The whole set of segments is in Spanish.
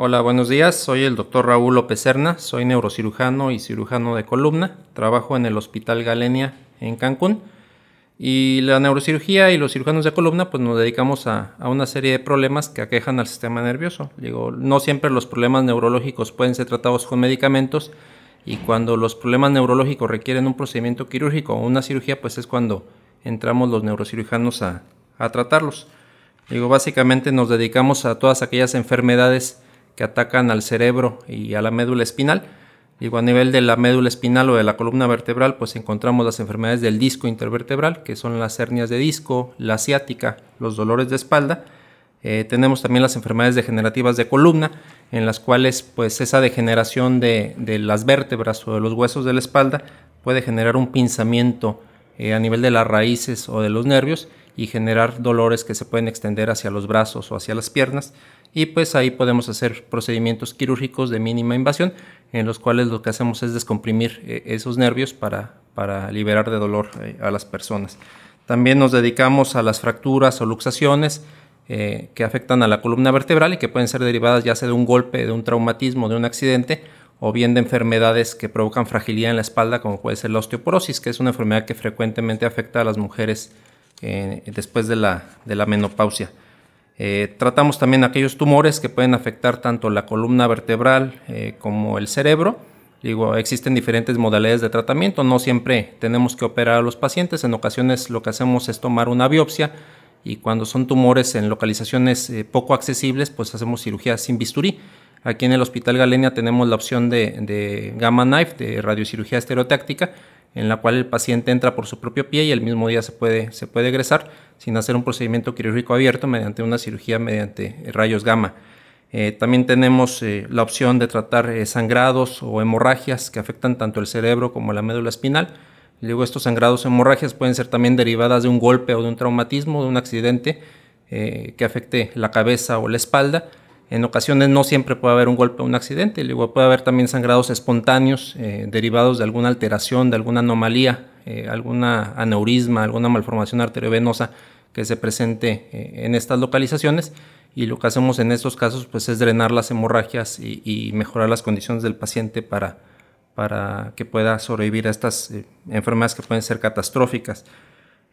Hola, buenos días. Soy el doctor Raúl López Serna, soy neurocirujano y cirujano de columna. Trabajo en el Hospital Galenia en Cancún. Y la neurocirugía y los cirujanos de columna, pues nos dedicamos a, una serie de problemas que aquejan al sistema nervioso. Digo, no siempre los problemas neurológicos pueden ser tratados con medicamentos y cuando los problemas neurológicos requieren un procedimiento quirúrgico o una cirugía, pues es cuando entramos los neurocirujanos a, a tratarlos. Digo, básicamente nos dedicamos a todas aquellas enfermedades que atacan al cerebro y a la médula espinal. Digo, a nivel de la médula espinal o de la columna vertebral, pues encontramos las enfermedades del disco intervertebral, que son las hernias de disco, la asiática, los dolores de espalda. Eh, tenemos también las enfermedades degenerativas de columna, en las cuales pues esa degeneración de, las vértebras o de los huesos de la espalda puede generar un pinzamiento eh, a nivel de las raíces o de los nervios y generar dolores que se pueden extender hacia los brazos o hacia las piernas y pues ahí podemos hacer procedimientos quirúrgicos de mínima invasión en los cuales lo que hacemos es descomprimir eh, esos nervios para, para liberar de dolor eh, a las personas. También nos dedicamos a las fracturas o luxaciones eh, que afectan a la columna vertebral y que pueden ser derivadas ya sea de un golpe, de un traumatismo, de un accidente o bien de enfermedades que provocan fragilidad en la espalda como puede ser la osteoporosis, que es una enfermedad que frecuentemente afecta a las mujeres después de la, de la menopausia. Eh, tratamos también aquellos tumores que pueden afectar tanto la columna vertebral eh, como el cerebro. Digo, existen diferentes modalidades de tratamiento, no siempre tenemos que operar a los pacientes, en ocasiones lo que hacemos es tomar una biopsia y cuando son tumores en localizaciones eh, poco accesibles, pues hacemos cirugía sin bisturí. Aquí en el Hospital Galenia tenemos la opción de, de Gamma Knife, de radiocirugía estereotáctica, en la cual el paciente entra por su propio pie y el mismo día se puede, se puede egresar sin hacer un procedimiento quirúrgico abierto mediante una cirugía mediante rayos gamma. Eh, también tenemos eh, la opción de tratar eh, sangrados o hemorragias que afectan tanto el cerebro como la médula espinal. Luego estos sangrados o hemorragias pueden ser también derivadas de un golpe o de un traumatismo, de un accidente que afecte la cabeza o la espalda. En ocasiones no siempre puede haber un golpe o un accidente, luego puede haber también sangrados espontáneos eh, derivados de alguna alteración, de alguna anomalía, eh, alguna aneurisma, alguna malformación arteriovenosa que se presente eh, en estas localizaciones y lo que hacemos en estos casos pues es drenar las hemorragias y, mejorar las condiciones del paciente para, para que pueda sobrevivir a estas enfermedades que pueden ser catastróficas.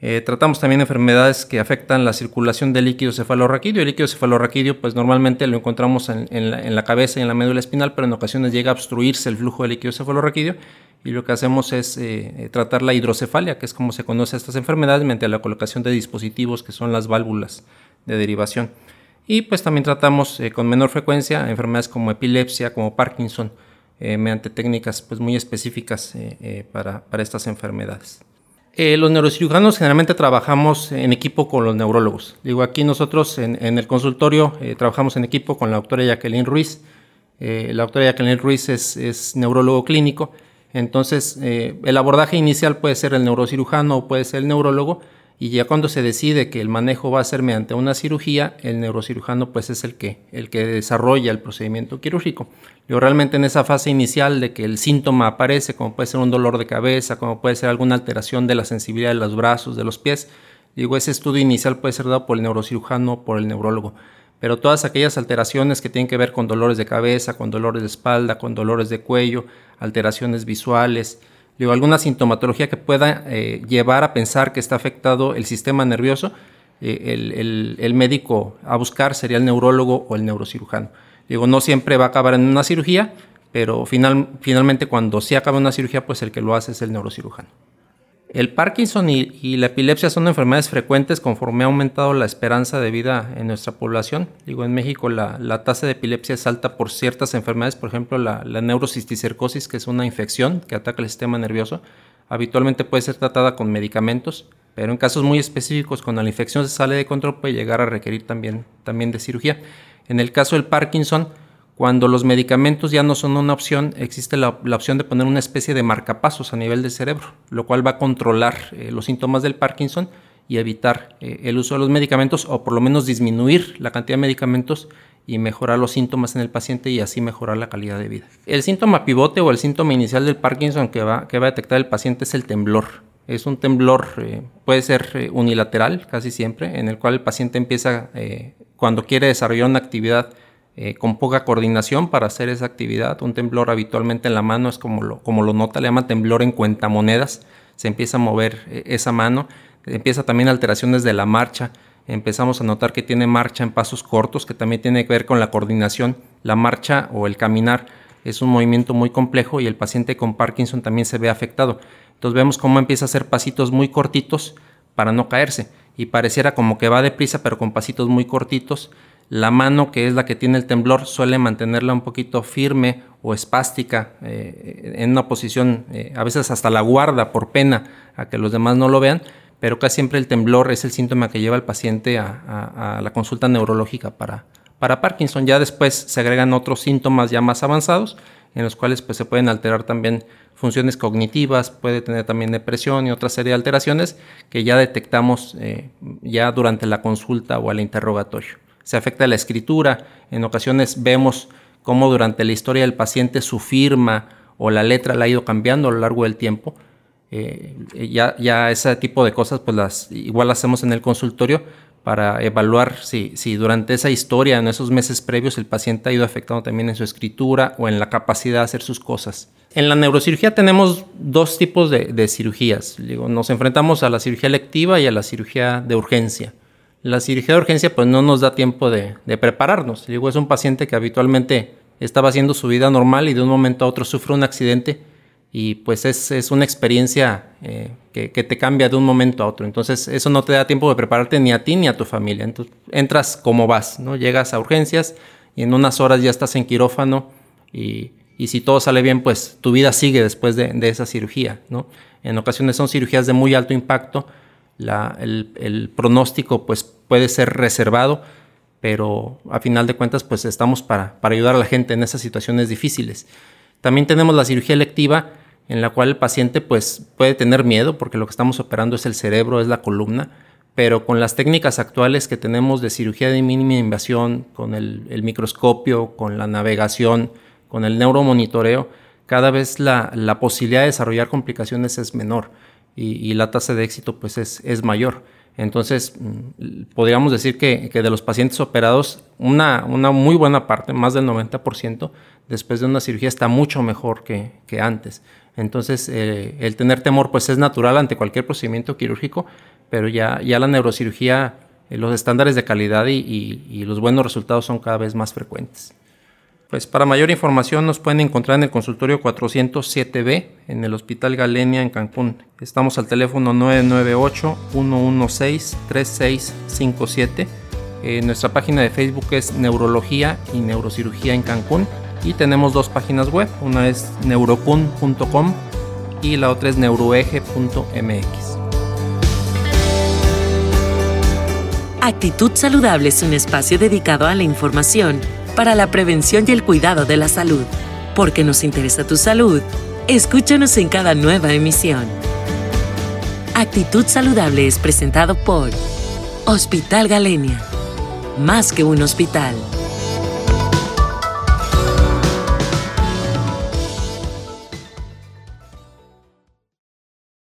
Eh, tratamos también enfermedades que afectan la circulación del líquido cefalorraquídeo. El líquido cefalorraquídeo, pues normalmente lo encontramos en, la, cabeza y en la médula espinal, pero en ocasiones llega a obstruirse el flujo de líquido cefalorraquídeo y lo que hacemos es eh, eh, tratar la hidrocefalia, que es como se conoce estas enfermedades, mediante la colocación de dispositivos que son las válvulas de derivación. Y pues también tratamos con menor frecuencia enfermedades como epilepsia, como Parkinson, mediante técnicas pues, muy específicas para estas enfermedades. Eh, los neurocirujanos generalmente trabajamos en equipo con los neurólogos. Digo, aquí nosotros en, el consultorio eh, trabajamos en equipo con la doctora Jacqueline Ruiz. Eh, la doctora Jacqueline Ruiz es, es neurólogo clínico, entonces el abordaje inicial puede ser el neurocirujano o puede ser el neurólogo y ya cuando se decide que el manejo va a ser mediante una cirugía, el neurocirujano pues es el que, el que desarrolla el procedimiento quirúrgico. Yo realmente en esa fase inicial de que el síntoma aparece, como puede ser un dolor de cabeza, como puede ser alguna alteración de la sensibilidad de los brazos, de los pies, digo, ese estudio inicial puede ser dado por el neurocirujano o por el neurólogo. Pero todas aquellas alteraciones que tienen que ver con dolores de cabeza, con dolores de espalda, con dolores de cuello, alteraciones visuales, alguna sintomatología que pueda eh, llevar a pensar que está afectado el sistema nervioso, eh, el, médico a buscar sería el neurólogo o el neurocirujano. Digo, no siempre va a acabar en una cirugía, pero final, finalmente cuando sí acaba una cirugía, pues el que lo hace es el neurocirujano. El Parkinson y, la epilepsia son enfermedades frecuentes conforme ha aumentado la esperanza de vida en nuestra población. Digo, en México la, tasa de epilepsia es alta por ciertas enfermedades, por ejemplo la, la neurocisticercosis, que es una infección que ataca el sistema nervioso. Habitualmente puede ser tratada con medicamentos, pero en casos muy específicos, cuando la infección se sale de control, puede llegar a requerir también, también de cirugía. En el caso del Parkinson, Cuando los medicamentos ya no son una opción, existe la, opción de poner una especie de marcapasos a nivel del cerebro, lo cual va a controlar eh, los síntomas del Parkinson y evitar eh, el uso de los medicamentos o por lo menos disminuir la cantidad de medicamentos y mejorar los síntomas en el paciente y así mejorar la calidad de vida. El síntoma pivote o el síntoma inicial del Parkinson que va, que va a detectar el paciente es el temblor. Es un temblor, eh, puede ser unilateral casi siempre, en el cual el paciente empieza, cuando quiere desarrollar una actividad, eh, con poca coordinación para hacer esa actividad. Un temblor habitualmente en la mano es como lo, como lo nota, le llama temblor en cuentamonedas. Se empieza a mover eh, esa mano. Empieza también alteraciones de la marcha. Empezamos a notar que tiene marcha en pasos cortos, que también tiene que ver con la coordinación. La marcha o el caminar es un movimiento muy complejo y el paciente con Parkinson también se ve afectado. Entonces vemos cómo empieza a hacer pasitos muy cortitos para no caerse y pareciera como que va deprisa pero con pasitos muy cortitos la mano, que es la que tiene el temblor, suele mantenerla un poquito firme o espástica, eh, en una posición, eh, a veces hasta la guarda por pena a que los demás no lo vean, pero casi siempre el temblor es el síntoma que lleva al paciente a, la consulta neurológica para, para Parkinson. Ya después se agregan otros síntomas ya más avanzados, en los cuales pues, se pueden alterar también funciones cognitivas, puede tener también depresión y otra serie de alteraciones que ya detectamos eh, ya durante la consulta o el interrogatorio se afecta la escritura. En ocasiones vemos cómo durante la historia del paciente su firma o la letra la ha ido cambiando a lo largo del tiempo. Eh, ya, ya ese tipo de cosas pues las igual las hacemos en el consultorio para evaluar si, si, durante esa historia, en esos meses previos, el paciente ha ido afectando también en su escritura o en la capacidad de hacer sus cosas. En la neurocirugía tenemos dos tipos de, de cirugías. Digo, nos enfrentamos a la cirugía electiva y a la cirugía de urgencia. La cirugía de urgencia pues no nos da tiempo de, prepararnos. Digo, es un paciente que habitualmente estaba haciendo su vida normal y de un momento a otro sufre un accidente y pues es, una experiencia eh, que, te cambia de un momento a otro. Entonces eso no te da tiempo de prepararte ni a ti ni a tu familia. Entonces entras como vas, ¿no? Llegas a urgencias y en unas horas ya estás en quirófano y, si todo sale bien pues tu vida sigue después de, de esa cirugía, ¿no? En ocasiones son cirugías de muy alto impacto el, pronóstico pues, puede ser reservado, pero a final de cuentas pues, estamos para, ayudar a la gente en esas situaciones difíciles. También tenemos la cirugía electiva, en la cual el paciente pues, puede tener miedo, porque lo que estamos operando es el cerebro, es la columna, pero con las técnicas actuales que tenemos de cirugía de mínima invasión, con el, microscopio, con la navegación, con el neuromonitoreo, cada vez la, la posibilidad de desarrollar complicaciones es menor y, la tasa de éxito pues es, es mayor. Entonces, mm, podríamos decir que, que, de los pacientes operados, una, una muy buena parte, más del 90%, después de una cirugía está mucho mejor que, que antes. Entonces, eh, el tener temor pues es natural ante cualquier procedimiento quirúrgico, pero ya, ya la neurocirugía, eh, los estándares de calidad y, y los buenos resultados son cada vez más frecuentes. Pues para mayor información nos pueden encontrar en el consultorio 407B en el Hospital Galenia en Cancún. Estamos al teléfono 998-116-3657. Eh, nuestra página de Facebook es Neurología y Neurocirugía en Cancún y tenemos dos páginas web. Una es neurocun.com y la otra es neuroeje.mx. Actitud Saludable es un espacio dedicado a la información para la prevención y el cuidado de la salud. Porque nos interesa tu salud, escúchanos en cada nueva emisión. Actitud Saludable es presentado por Hospital Galenia. Más que un hospital.